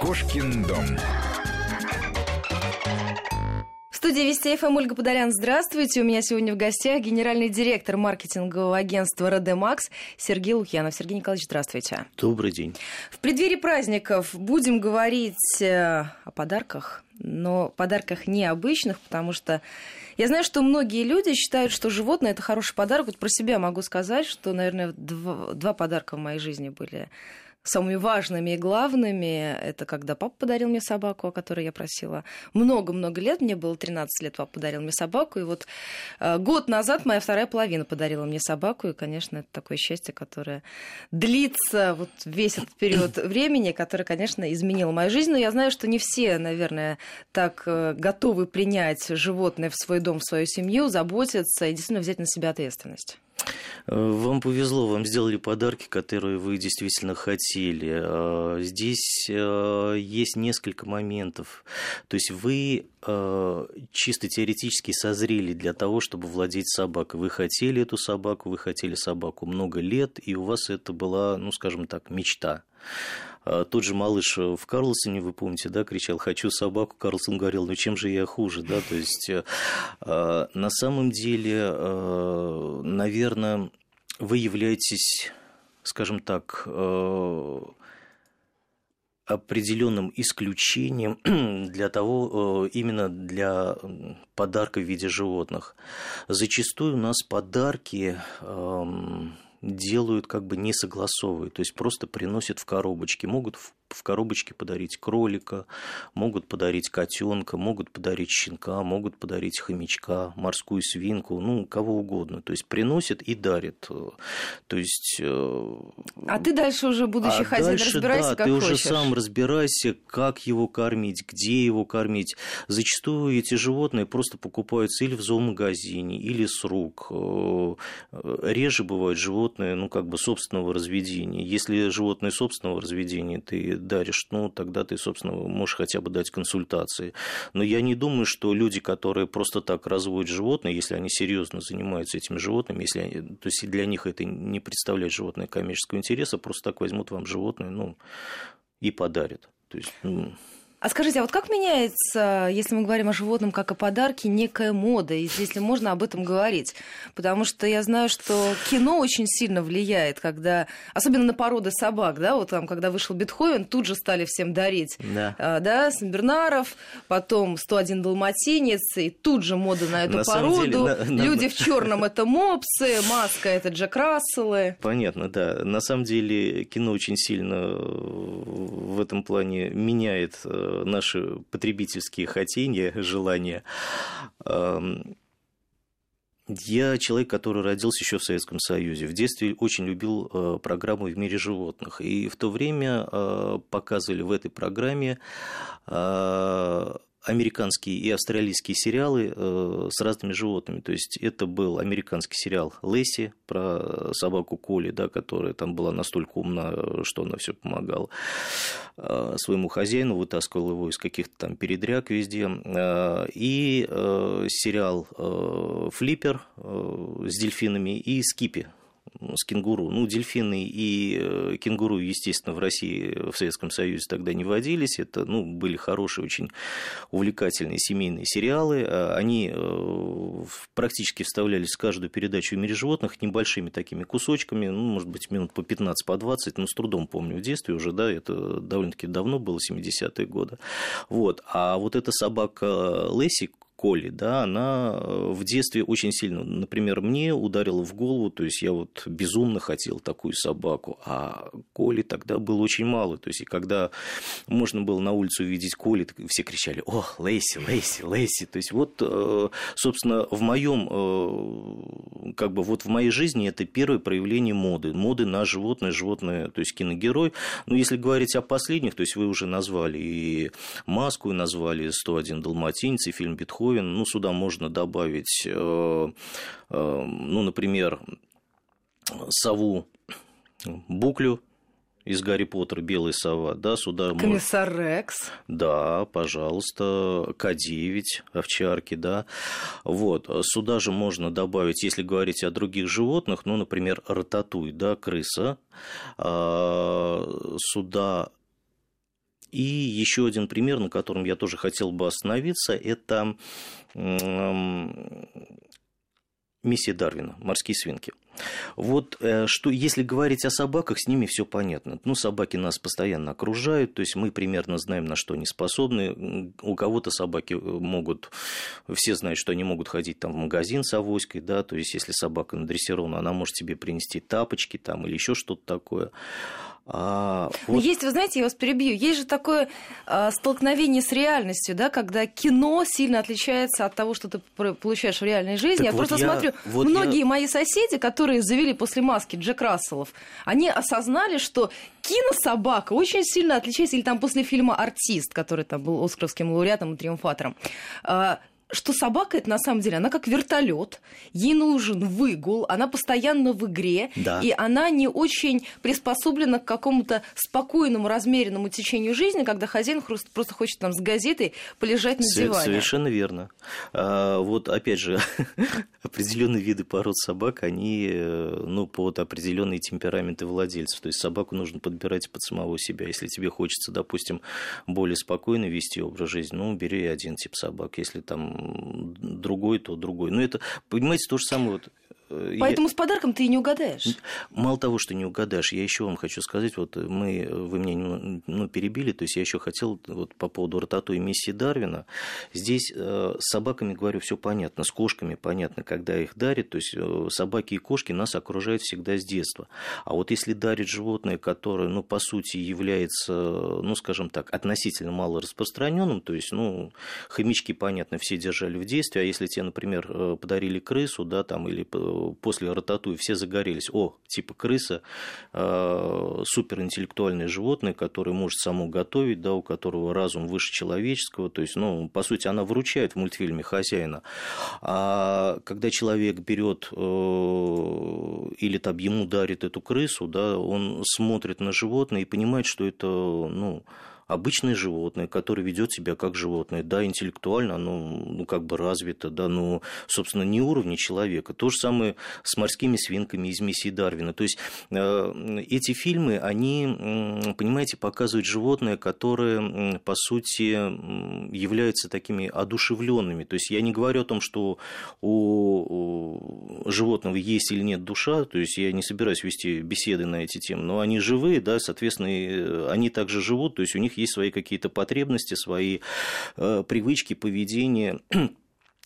Кошкин дом. В студии Вести ФМ Ольга Подолян. Здравствуйте. У меня сегодня в гостях генеральный директор маркетингового агентства «Родемакс» Сергей Лукьянов. Сергей Николаевич, здравствуйте. Добрый день. В преддверии праздников будем говорить э, о подарках, но подарках необычных, потому что я знаю, что многие люди считают, что животное это хороший подарок. Вот про себя могу сказать, что, наверное, два, два подарка в моей жизни были самыми важными и главными, это когда папа подарил мне собаку, о которой я просила. Много-много лет, мне было 13 лет, папа подарил мне собаку, и вот э, год назад моя вторая половина подарила мне собаку, и, конечно, это такое счастье, которое длится вот весь этот период времени, которое, конечно, изменило мою жизнь, но я знаю, что не все, наверное, так э, готовы принять животное в свой дом, в свою семью, заботиться и действительно взять на себя ответственность. Э, вам повезло, вам сделали подарки, которые вы действительно хотели. Э, здесь э, есть несколько моментов. То есть вы чисто теоретически созрели для того, чтобы владеть собакой. Вы хотели эту собаку, вы хотели собаку много лет, и у вас это была, ну, скажем так, мечта. А тот же малыш в Карлсоне, вы помните, да, кричал «хочу собаку», Карлсон говорил «ну чем же я хуже», да, то есть э, а, на самом деле, э, наверное, вы являетесь, скажем так, э, определенным исключением для того, именно для подарка в виде животных. Зачастую у нас подарки эм, делают как бы не согласовывают, то есть просто приносят в коробочке, могут в коробочке подарить кролика, могут подарить котенка, могут подарить щенка, могут подарить хомячка, морскую свинку, ну, кого угодно. То есть приносят и дарят. То есть... Э, а ты дальше уже, будущий а хозяин, дальше, разбирайся, да, как ты хочешь. уже сам разбирайся, как его кормить, где его кормить. Зачастую эти животные просто покупаются или в зоомагазине, или с рук. Э, реже бывают животные, ну, как бы собственного разведения. Если животные собственного разведения, ты даришь, ну, тогда ты, собственно, можешь хотя бы дать консультации. Но я не думаю, что люди, которые просто так разводят животные, если они серьезно занимаются этими животными, если они, то есть для них это не представляет животное коммерческого интереса, просто так возьмут вам животное, ну, и подарят. То есть, ну, а скажите, а вот как меняется, если мы говорим о животном как о подарке, некая мода, если можно об этом говорить? Потому что я знаю, что кино очень сильно влияет, когда, особенно на породы собак, да, вот там, когда вышел Бетховен, тут же стали всем дарить, да, а, да Сенбернаров, потом 101 Далматинец, и тут же мода на эту на породу. Деле, на, Люди на... в черном это мопсы, маска это Джек Расселы. Понятно, да. На самом деле кино очень сильно в этом плане меняет э, наши потребительские хотения, желания. Я человек, который родился еще в Советском Союзе. В детстве очень любил э, программу «В мире животных». И в то время э, показывали в этой программе э, американские и австралийские сериалы э, с разными животными. То есть это был американский сериал Лесси про собаку Коли, да, которая там была настолько умна, что она все помогала э, своему хозяину, вытаскивала его из каких-то там передряг везде. Э, и сериал Флиппер с дельфинами и Скипи с кенгуру. Ну, дельфины и э, кенгуру, естественно, в России, в Советском Союзе тогда не водились. Это, ну, были хорошие, очень увлекательные семейные сериалы. А они э, практически вставлялись в каждую передачу в мире животных небольшими такими кусочками, ну, может быть, минут по 15, по 20, но с трудом помню в детстве уже, да, это довольно-таки давно было, 70-е годы. Вот. А вот эта собака Лесси, Коли, да, она э, в детстве очень сильно, например, мне ударила в голову, то есть я вот безумно хотел такую собаку, а Коли тогда было очень мало, то есть и когда можно было на улице увидеть Коли, все кричали, о, Лейси, Лейси, Лейси, то есть вот, э, собственно, в моем, э, как бы вот в моей жизни это первое проявление моды, моды на животное, животное, то есть киногерой, но если говорить о последних, то есть вы уже назвали и Маску, и назвали 101 Далматинец, и фильм Бетховен, Бетховен. Ну, сюда можно добавить, э, э, ну, например, сову Буклю из Гарри Поттера «Белая сова», да, сюда... Комиссар может... Рекс. Да, пожалуйста, К-9, овчарки, да. Вот, сюда же можно добавить, если говорить о других животных, ну, например, рататуй, да, крыса. А, сюда И еще один пример, на котором я тоже хотел бы остановиться, это миссия Дарвина, морские свинки. Вот э, что, если говорить о собаках, с ними все понятно. Ну, собаки нас постоянно окружают, то есть мы примерно знаем, на что они способны. У кого-то собаки э, могут, все знают, что они могут ходить там в магазин с авоськой, да, то есть если собака надрессирована, она может себе принести тапочки там или еще что-то такое. А, вот... Есть, вы знаете, я вас перебью, есть же такое а, столкновение с реальностью, да, когда кино сильно отличается от того, что ты получаешь в реальной жизни. Так я вот просто я, смотрю, вот многие я... мои соседи, которые завели после маски Джек Расселов, они осознали, что кинособака очень сильно отличается, или там после фильма «Артист», который там был оскаровским лауреатом и триумфатором, а, что собака это на самом деле, она как вертолет, ей нужен выгул, она постоянно в игре, да. и она не очень приспособлена к какому-то спокойному, размеренному течению жизни, когда хозяин просто хочет там с газетой полежать на диване. Совершенно верно. А, вот опять же, определенные виды пород собак, они э, ну, под определенные темпераменты владельцев. То есть собаку нужно подбирать под самого себя. Если тебе хочется, допустим, более спокойно вести образ жизни, ну, бери один тип собак. Если там другой, то другой. Но это, понимаете, то же самое вот Поэтому я... с подарком ты и не угадаешь. Мало того, что не угадаешь, я еще вам хочу сказать, вот мы, вы меня ну, перебили, то есть я еще хотел вот по поводу ротату и миссии Дарвина. Здесь э, с собаками, говорю, все понятно, с кошками понятно, когда их дарят, то есть э, собаки и кошки нас окружают всегда с детства. А вот если дарит животное, которое, ну, по сути, является, ну, скажем так, относительно мало распространенным, то есть, ну, хомячки, понятно, все держали в детстве, а если тебе, например, подарили крысу, да, там, или после рататуи все загорелись. О, типа крыса, э, суперинтеллектуальное животное, которое может само готовить, да, у которого разум выше человеческого. То есть, ну, по сути, она выручает в мультфильме хозяина. А когда человек берет э, или там ему дарит эту крысу, да, он смотрит на животное и понимает, что это, ну, обычное животное, которое ведет себя как животное. Да, интеллектуально оно ну, как бы развито, да, но, собственно, не уровня человека. То же самое с морскими свинками из миссии Дарвина. То есть э, эти фильмы, они, понимаете, показывают животное, которое, по сути, является такими одушевленными. То есть я не говорю о том, что у животного есть или нет душа, то есть я не собираюсь вести беседы на эти темы, но они живые, да, соответственно, они также живут, то есть у них есть свои какие-то потребности, свои э, привычки, поведение.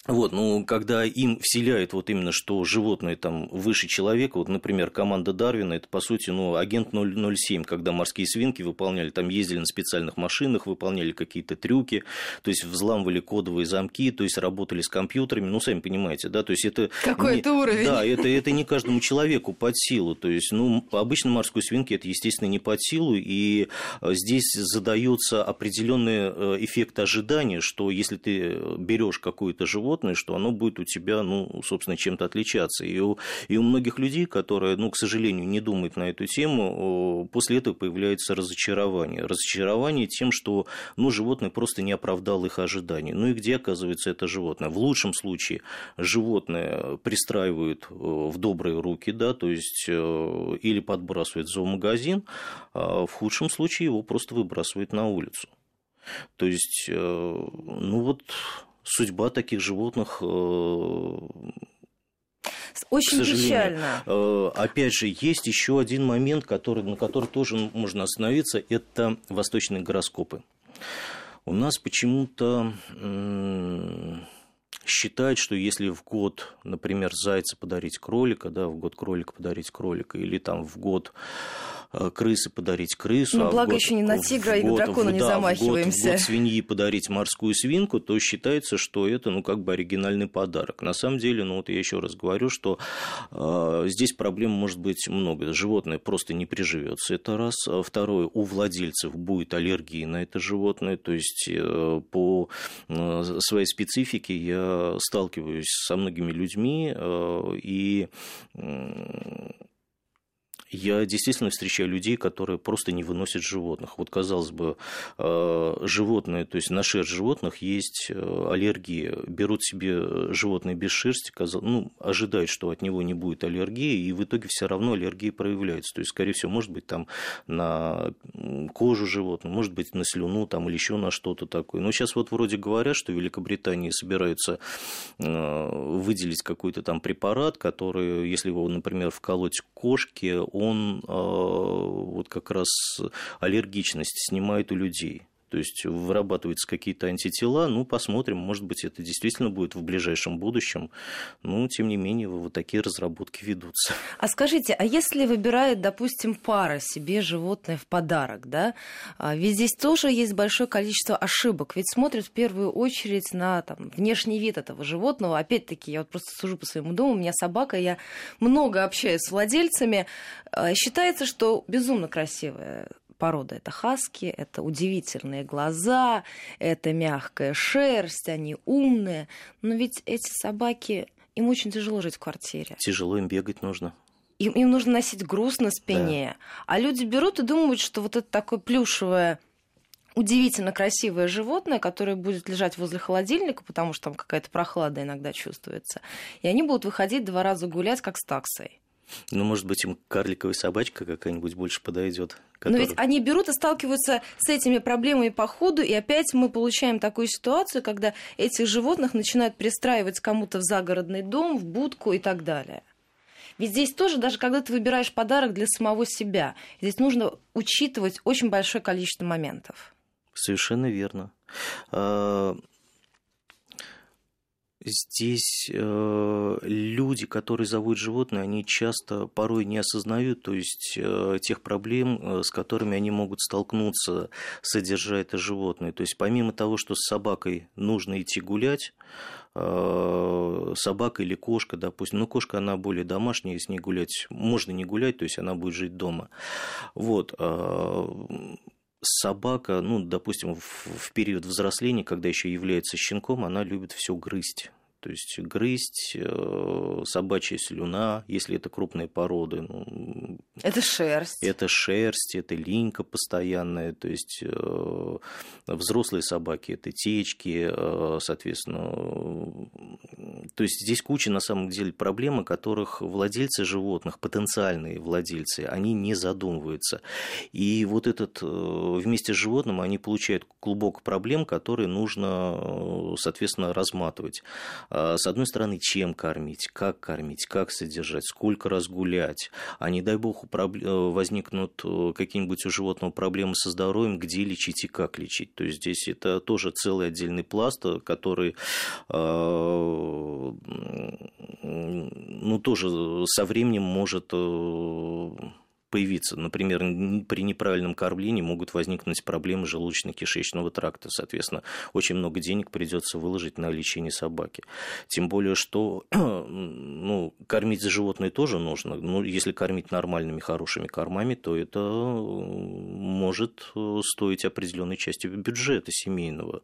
Вот, ну, когда им вселяют вот именно, что животное там выше человека, вот, например, команда Дарвина, это, по сути, ну, агент 007, когда морские свинки выполняли, там ездили на специальных машинах, выполняли какие-то трюки, то есть взламывали кодовые замки, то есть работали с компьютерами, ну, сами понимаете, да, то есть это... Какой не, это уровень? Да, это, это не каждому человеку под силу, то есть, ну, обычно морской свинке это, естественно, не под силу, и э, здесь задается определенный э, эффект ожидания, что если ты берешь какое-то животное, животное, что оно будет у тебя, ну, собственно, чем-то отличаться. И у, и у многих людей, которые, ну, к сожалению, не думают на эту тему, после этого появляется разочарование. Разочарование тем, что, ну, животное просто не оправдало их ожиданий. Ну и где оказывается это животное? В лучшем случае животное пристраивают э, в добрые руки, да, то есть э, или подбрасывают в зоомагазин, а в худшем случае его просто выбрасывают на улицу. То есть, э, ну вот судьба таких животных э, очень печально. Э, опять же, есть еще один момент, который, на который тоже можно остановиться, это восточные гороскопы. У нас почему-то считают, что если в год, например, зайца подарить кролика, да, в год кролика подарить кролика, или там в год Э, крысы подарить крысу. Ну, а благо год, еще не на тигра и на дракона в, не да, замахиваемся. В год, в год свиньи подарить морскую свинку, то считается, что это, ну, как бы оригинальный подарок. На самом деле, ну, вот я еще раз говорю, что э, здесь проблем может быть много. Животное просто не приживется, это раз. А второе, у владельцев будет аллергия на это животное, то есть э, по э, своей специфике я сталкиваюсь со многими людьми, э, и Я действительно встречаю людей, которые просто не выносят животных. Вот, казалось бы, э, животные, то есть на шерсть животных есть э, аллергия. Берут себе животное без шерсти, ну, ожидают, что от него не будет аллергии, и в итоге все равно аллергия проявляется. То есть, скорее всего, может быть, там на кожу животного, может быть, на слюну там, или еще на что-то такое. Но сейчас вот вроде говорят, что в Великобритании собираются э, выделить какой-то там препарат, который, если его, например, вколоть кошке, он э, вот как раз аллергичность снимает у людей то есть вырабатываются какие-то антитела, ну, посмотрим, может быть, это действительно будет в ближайшем будущем, но, тем не менее, вот такие разработки ведутся. А скажите, а если выбирает, допустим, пара себе животное в подарок, да, а ведь здесь тоже есть большое количество ошибок, ведь смотрят в первую очередь на там, внешний вид этого животного, опять-таки, я вот просто сужу по своему дому, у меня собака, я много общаюсь с владельцами, а, считается, что безумно красивая порода. Это хаски, это удивительные глаза, это мягкая шерсть, они умные. Но ведь эти собаки, им очень тяжело жить в квартире. Тяжело им бегать нужно. Им, им нужно носить груз на спине. Да. А люди берут и думают, что вот это такое плюшевое удивительно красивое животное, которое будет лежать возле холодильника, потому что там какая-то прохлада иногда чувствуется. И они будут выходить два раза гулять, как с таксой. Ну, может быть, им карликовая собачка какая-нибудь больше подойдет. Которая... Но ведь они берут и сталкиваются с этими проблемами по ходу, и опять мы получаем такую ситуацию, когда этих животных начинают пристраивать кому-то в загородный дом, в будку и так далее. Ведь здесь тоже, даже когда ты выбираешь подарок для самого себя, здесь нужно учитывать очень большое количество моментов. Совершенно верно. Здесь э, люди, которые зовут животные, они часто порой не осознают, то есть э, тех проблем, э, с которыми они могут столкнуться, содержа это животное. То есть помимо того, что с собакой нужно идти гулять, э, собака или кошка, допустим, ну кошка она более домашняя, с ней гулять можно не гулять, то есть она будет жить дома. Вот. Э, собака, ну, допустим, в период взросления, когда еще является щенком, она любит все грызть. То есть грызть, э, собачья слюна, если это крупные породы. Ну, это шерсть. Это шерсть, это линька постоянная. То есть э, взрослые собаки это течки, э, соответственно. То есть здесь куча на самом деле проблем, о которых владельцы животных, потенциальные владельцы, они не задумываются. И вот этот вместе с животным они получают клубок проблем, которые нужно, соответственно, разматывать. А, с одной стороны, чем кормить, как кормить, как содержать, сколько раз гулять, а не дай бог э, возникнут э, какие-нибудь у животного проблемы со здоровьем, где лечить и как лечить. То есть здесь это тоже целый отдельный пласт, который а, ну, тоже со временем может э, появиться. Например, при неправильном кормлении могут возникнуть проблемы желудочно-кишечного тракта. Соответственно, очень много денег придется выложить на лечение собаки. Тем более, что ну, кормить животное тоже нужно. Ну, если кормить нормальными, хорошими кормами, то это может стоить определенной части бюджета семейного.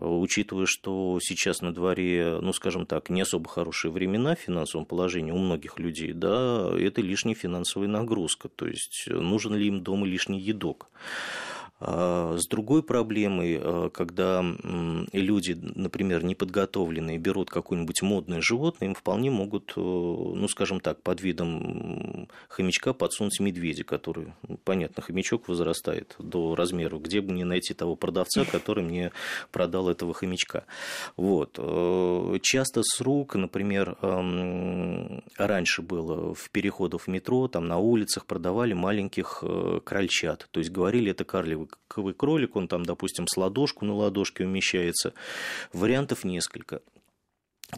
Учитывая, что сейчас на дворе, ну, скажем так, не особо хорошие времена в финансовом положении у многих людей, да, это лишняя финансовая нагрузка то есть нужен ли им дома лишний едок. А, с другой проблемой, а, когда люди, например, неподготовленные, берут какое-нибудь модное животное, им вполне могут, э, ну, скажем так, под видом хомячка подсунуть медведя, который, ну, понятно, хомячок возрастает до размеров, где бы мне найти того продавца, который мне продал этого хомячка. Вот. Э, часто с рук, например, раньше было в переходах в метро, там на улицах продавали маленьких э, крольчат, то есть говорили, это карлевый кролик, он там, допустим, с ладошку на ладошке умещается. Вариантов несколько.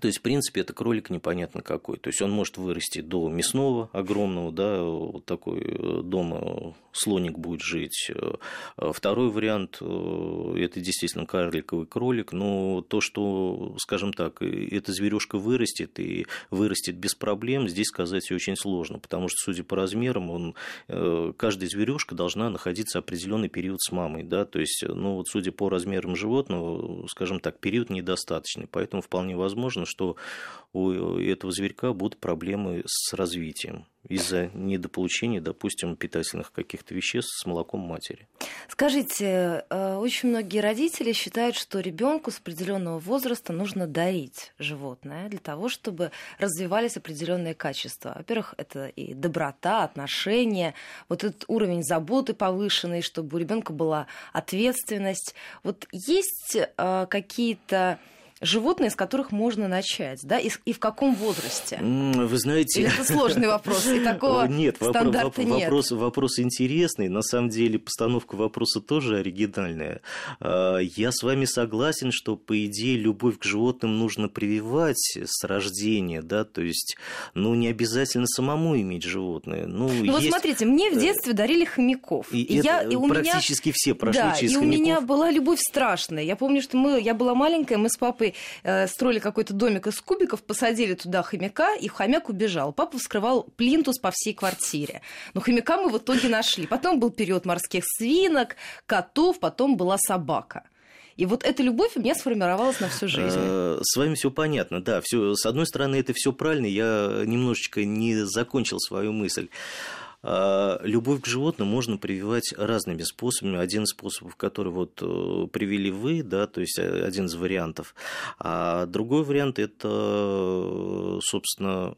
То есть, в принципе, это кролик непонятно какой. То есть, он может вырасти до мясного огромного, да, вот такой э, дома слоник будет жить. Э, второй вариант э, – это действительно карликовый кролик, но то, что, скажем так, эта зверюшка вырастет и вырастет без проблем, здесь сказать очень сложно, потому что, судя по размерам, он, каждая зверюшка должна находиться определенный период с мамой, да, то есть, ну, вот судя по размерам животного, скажем так, период недостаточный, поэтому вполне возможно, возможно, что у этого зверька будут проблемы с развитием из-за недополучения, допустим, питательных каких-то веществ с молоком матери. Скажите, э, очень многие родители считают, что ребенку с определенного возраста нужно дарить животное для того, чтобы развивались определенные качества. Во-первых, это и доброта, отношения, вот этот уровень заботы повышенный, чтобы у ребенка была ответственность. Вот есть э, какие-то животные, с которых можно начать, да, и, и в каком возрасте? Вы знаете... Или это сложный вопрос, и такого нет, стандарта вопрос, нет. Вопрос, вопрос интересный, на самом деле постановка вопроса тоже оригинальная. А, я с вами согласен, что, по идее, любовь к животным нужно прививать с рождения, да, то есть, ну, не обязательно самому иметь животное. Ну, ну есть... вот смотрите, мне в детстве дарили хомяков. И, и, я, и у практически меня... все прошли да, через и хомяков. у меня была любовь страшная. Я помню, что мы, я была маленькая, мы с папой э, строили какой-то домик из кубиков, посадили туда хомяка, и хомяк убежал. Папа вскрывал плинтус по всей квартире. Но хомяка мы в итоге нашли. Потом был период морских свинок, котов, потом была собака. И вот эта любовь у меня сформировалась на всю жизнь. Э, с вами все понятно, да. Все, с одной стороны, это все правильно. Я немножечко не закончил свою мысль. А, любовь к животным можно прививать разными способами. Один из способов, который вот э, привели вы, да, то есть э, один из вариантов. А другой вариант – это, собственно,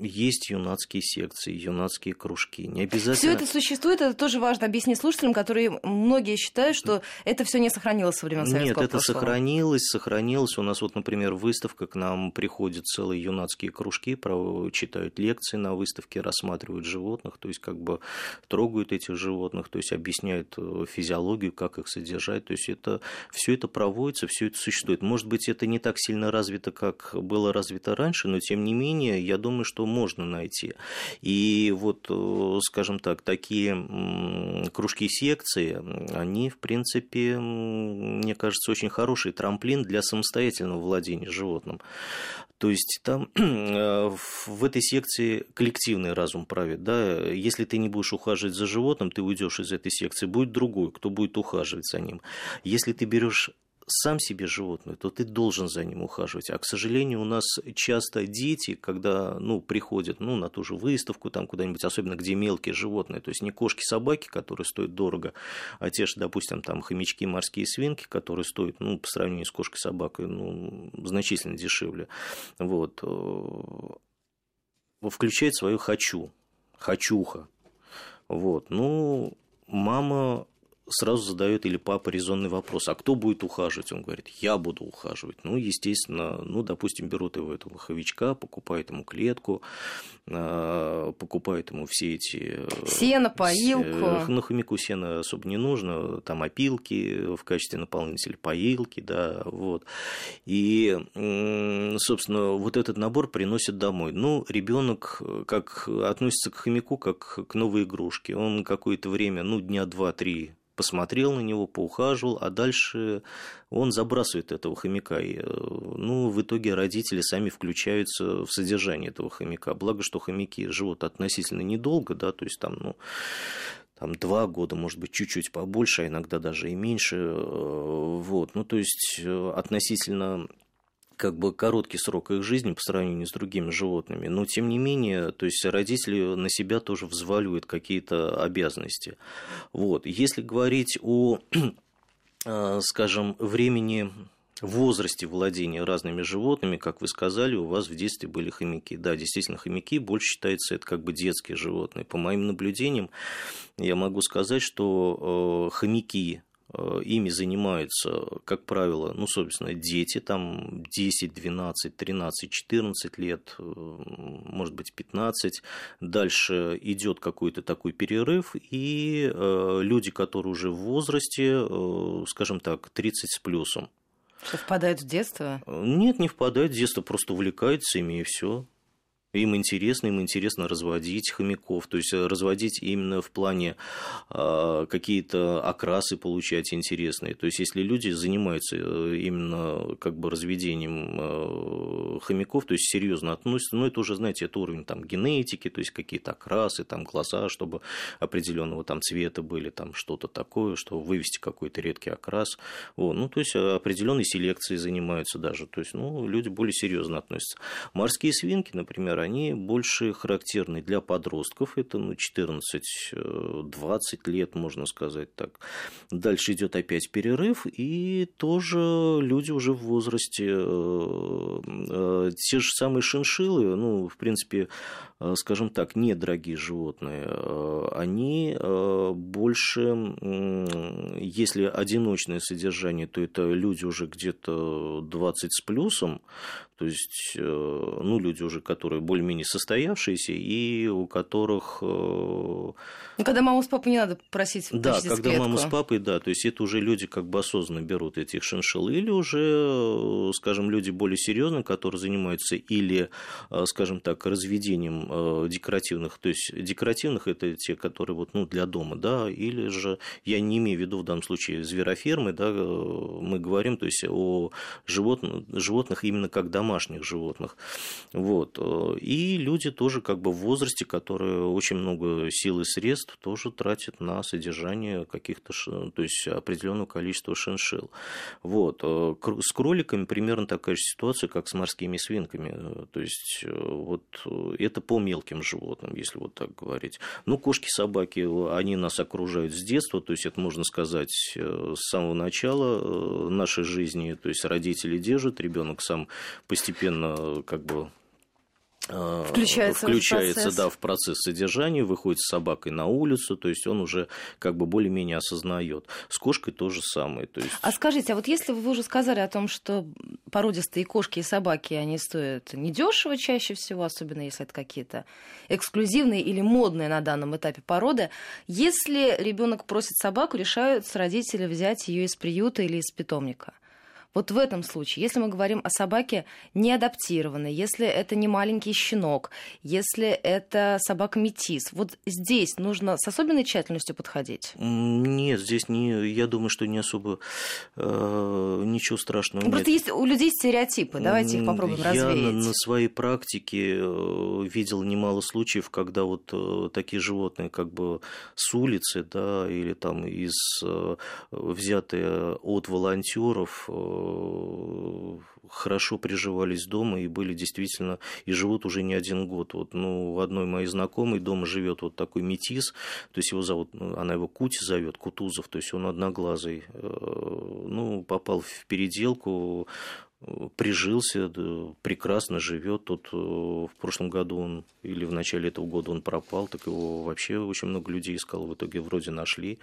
есть юнацкие секции, юнацкие кружки. Не обязательно. Все это существует, это тоже важно объяснить слушателям, которые многие считают, что это все не сохранилось со времен Советского Нет, это прошлого. сохранилось, сохранилось. У нас вот, например, выставка, к нам приходят целые юнацкие кружки, читают лекции на выставке, рассматривают животных, то есть как бы трогают этих животных, то есть объясняют э, физиологию, как их содержать. То есть это все это проводится, все это существует. Может быть, это не так сильно развито, как было развито раньше, но тем не менее, я думаю, что можно найти. И вот, э, скажем так, такие кружки секции, они, в принципе, мне кажется, очень хороший трамплин для самостоятельного владения животным. То есть там э, в этой секции коллективный разум правит. Да? Если ты не будешь ухаживать за животным, ты уйдешь из этой секции, будет другой, кто будет ухаживать за ним. Если ты берешь сам себе животное, то ты должен за ним ухаживать. А, к сожалению, у нас часто дети, когда ну, приходят ну, на ту же выставку, там куда-нибудь, особенно где мелкие животные, то есть не кошки, собаки, которые стоят дорого, а те же, допустим, там хомячки, морские свинки, которые стоят, ну, по сравнению с кошкой, собакой, ну, значительно дешевле. Вот. Э, включает свое «хочу», «хочуха». Вот. Ну, мама сразу задает или папа резонный вопрос, а кто будет ухаживать? Он говорит, я буду ухаживать. Ну, естественно, ну, допустим, берут его этого ховичка, покупают ему клетку, а, покупают ему все эти... Э, сено, поилку. Ну, хомяку сено особо не нужно, там опилки в качестве наполнителя, поилки, да, вот. И, собственно, вот этот набор приносит домой. Ну, ребенок как относится к хомяку, как к новой игрушке. Он какое-то время, ну, дня два-три посмотрел на него, поухаживал, а дальше он забрасывает этого хомяка. И, э, ну, в итоге родители сами включаются в содержание этого хомяка. Благо, что хомяки живут относительно недолго, да, то есть там, ну, там два года, может быть, чуть-чуть побольше, а иногда даже и меньше. Э, вот. Ну, то есть э, относительно как бы короткий срок их жизни по сравнению с другими животными, но тем не менее, то есть родители на себя тоже взваливают какие-то обязанности. Вот. Если говорить о, э, скажем, времени возрасте владения разными животными, как вы сказали, у вас в детстве были хомяки. Да, действительно, хомяки больше считаются это как бы детские животные. По моим наблюдениям, я могу сказать, что э, хомяки ими занимаются, как правило, ну, собственно, дети, там 10, 12, 13, 14 лет, э, может быть, 15. Дальше идет какой-то такой перерыв, и э, люди, которые уже в возрасте, скажем так, 30 с плюсом. Что впадают в детство? Нет, не впадают в детство, просто увлекаются ими и все. Им интересно, им интересно разводить хомяков, то есть разводить именно в плане э, какие-то окрасы получать интересные. То есть если люди занимаются именно как бы разведением э, хомяков, то есть серьезно относятся, ну это уже, знаете, это уровень там генетики, то есть какие-то окрасы, там глаза, чтобы определенного там цвета были, там что-то такое, что вывести какой-то редкий окрас. Вот. Ну, то есть определенной селекцией занимаются даже. То есть, ну, люди более серьезно относятся. Морские свинки, например, они больше характерны для подростков. Это ну, 14-20 лет, можно сказать так. Дальше идет опять перерыв, и тоже люди уже в возрасте. Э, э, те же самые шиншиллы, ну, в принципе, э, скажем так, недорогие животные, они больше, если одиночное содержание, то это люди уже где-то 20 с плюсом, то есть, э, ну, люди уже, которые более-менее состоявшиеся и у которых... Э, ну, когда маму с папой не надо просить Да, когда клетку. маму с папой, да, то есть это уже люди как бы осознанно берут этих шиншилл, или уже, э, скажем, люди более серьезные, которые занимаются или, скажем так, разведением декоративных, то есть декоративных это те, которые вот, ну, для дома, да, или же, я не имею в виду в данном случае зверофермы, да, мы говорим, то есть о животных, животных именно как домашних домашних животных. Вот. И люди тоже как бы в возрасте, которые очень много сил и средств тоже тратят на содержание каких-то, то есть определенного количества шиншил. Вот. С кроликами примерно такая же ситуация, как с морскими свинками. То есть вот это по мелким животным, если вот так говорить. Ну, кошки, собаки, они нас окружают с детства, то есть это можно сказать с самого начала нашей жизни, то есть родители держат, ребенок сам постепенно как бы э, включается, включается в да, в процесс содержания, выходит с собакой на улицу, то есть он уже как бы более-менее осознает. С кошкой то же самое. То есть... А скажите, а вот если вы уже сказали о том, что породистые кошки и собаки, они стоят недешево чаще всего, особенно если это какие-то эксклюзивные или модные на данном этапе породы, если ребенок просит собаку, решаются родители взять ее из приюта или из питомника – вот в этом случае, если мы говорим о собаке не адаптированной, если это не маленький щенок, если это собака-метис, вот здесь нужно с особенной тщательностью подходить? Нет, здесь не, я думаю, что не особо э, ничего страшного ну, Просто нет. есть у людей стереотипы, давайте их попробуем я развеять. Я на, на своей практике э, видел немало случаев, когда вот э, такие животные как бы с улицы, да, или там из э, взятые от волонтеров хорошо приживались дома и были действительно, и живут уже не один год. Вот, ну, у одной моей знакомой дома живет вот такой метис, то есть его зовут, ну, она его Кути зовет, Кутузов, то есть он одноглазый. Э, ну, попал в переделку, прижился, прекрасно живет. Тут э, в прошлом году он или в начале этого года он пропал, так его вообще очень много людей искал, в итоге вроде нашли.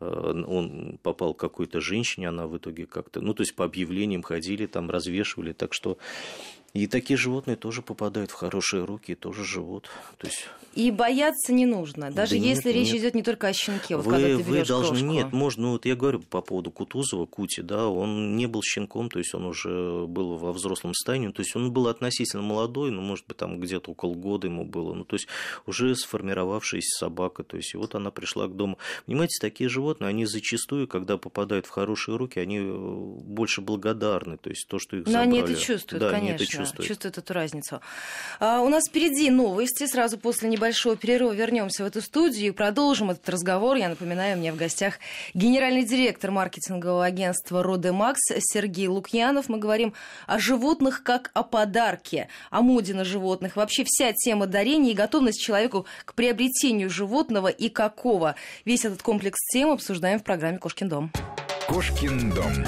Э, он попал к какой-то женщине, она в итоге как-то, ну то есть по объявлениям ходили, там развешивали, так что и такие животные тоже попадают в хорошие руки и тоже живут. То есть... И бояться не нужно, даже да если нет, речь нет. идет не только о щенке. Вот вы, когда ты вы должны, крошку. нет, можно, ну, вот я говорю по поводу Кутузова, Кути, да, он не был щенком, то есть он уже был во взрослом состоянии, то есть он был относительно молодой, ну, может быть, там где-то около года ему было, ну, то есть уже сформировавшаяся собака, то есть и вот она пришла к дому. Понимаете, такие животные, они зачастую, когда попадают в хорошие руки, они э, больше благодарны, то есть то, что их Но забрали. они это чувствуют, да, конечно. Они это чувствует. чувствует эту разницу. А, у нас впереди новости. Сразу после небольшого перерыва вернемся в эту студию и продолжим этот разговор. Я напоминаю, у меня в гостях генеральный директор маркетингового агентства Родемакс Сергей Лукьянов. Мы говорим о животных как о подарке, о моде на животных. Вообще вся тема дарения и готовность человеку к приобретению животного и какого. Весь этот комплекс тем обсуждаем в программе «Кошкин дом». «Кошкин дом».